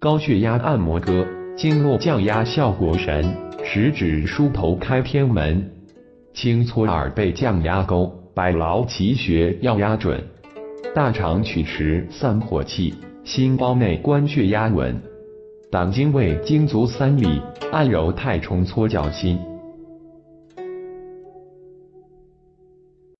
高血压按摩歌，经络降压效果神，食指梳头开天门。轻搓耳背降压沟，百劳奇穴要压准。大肠曲池散火气，心包内关血压稳。党经胃经足三里，按揉太冲搓脚心。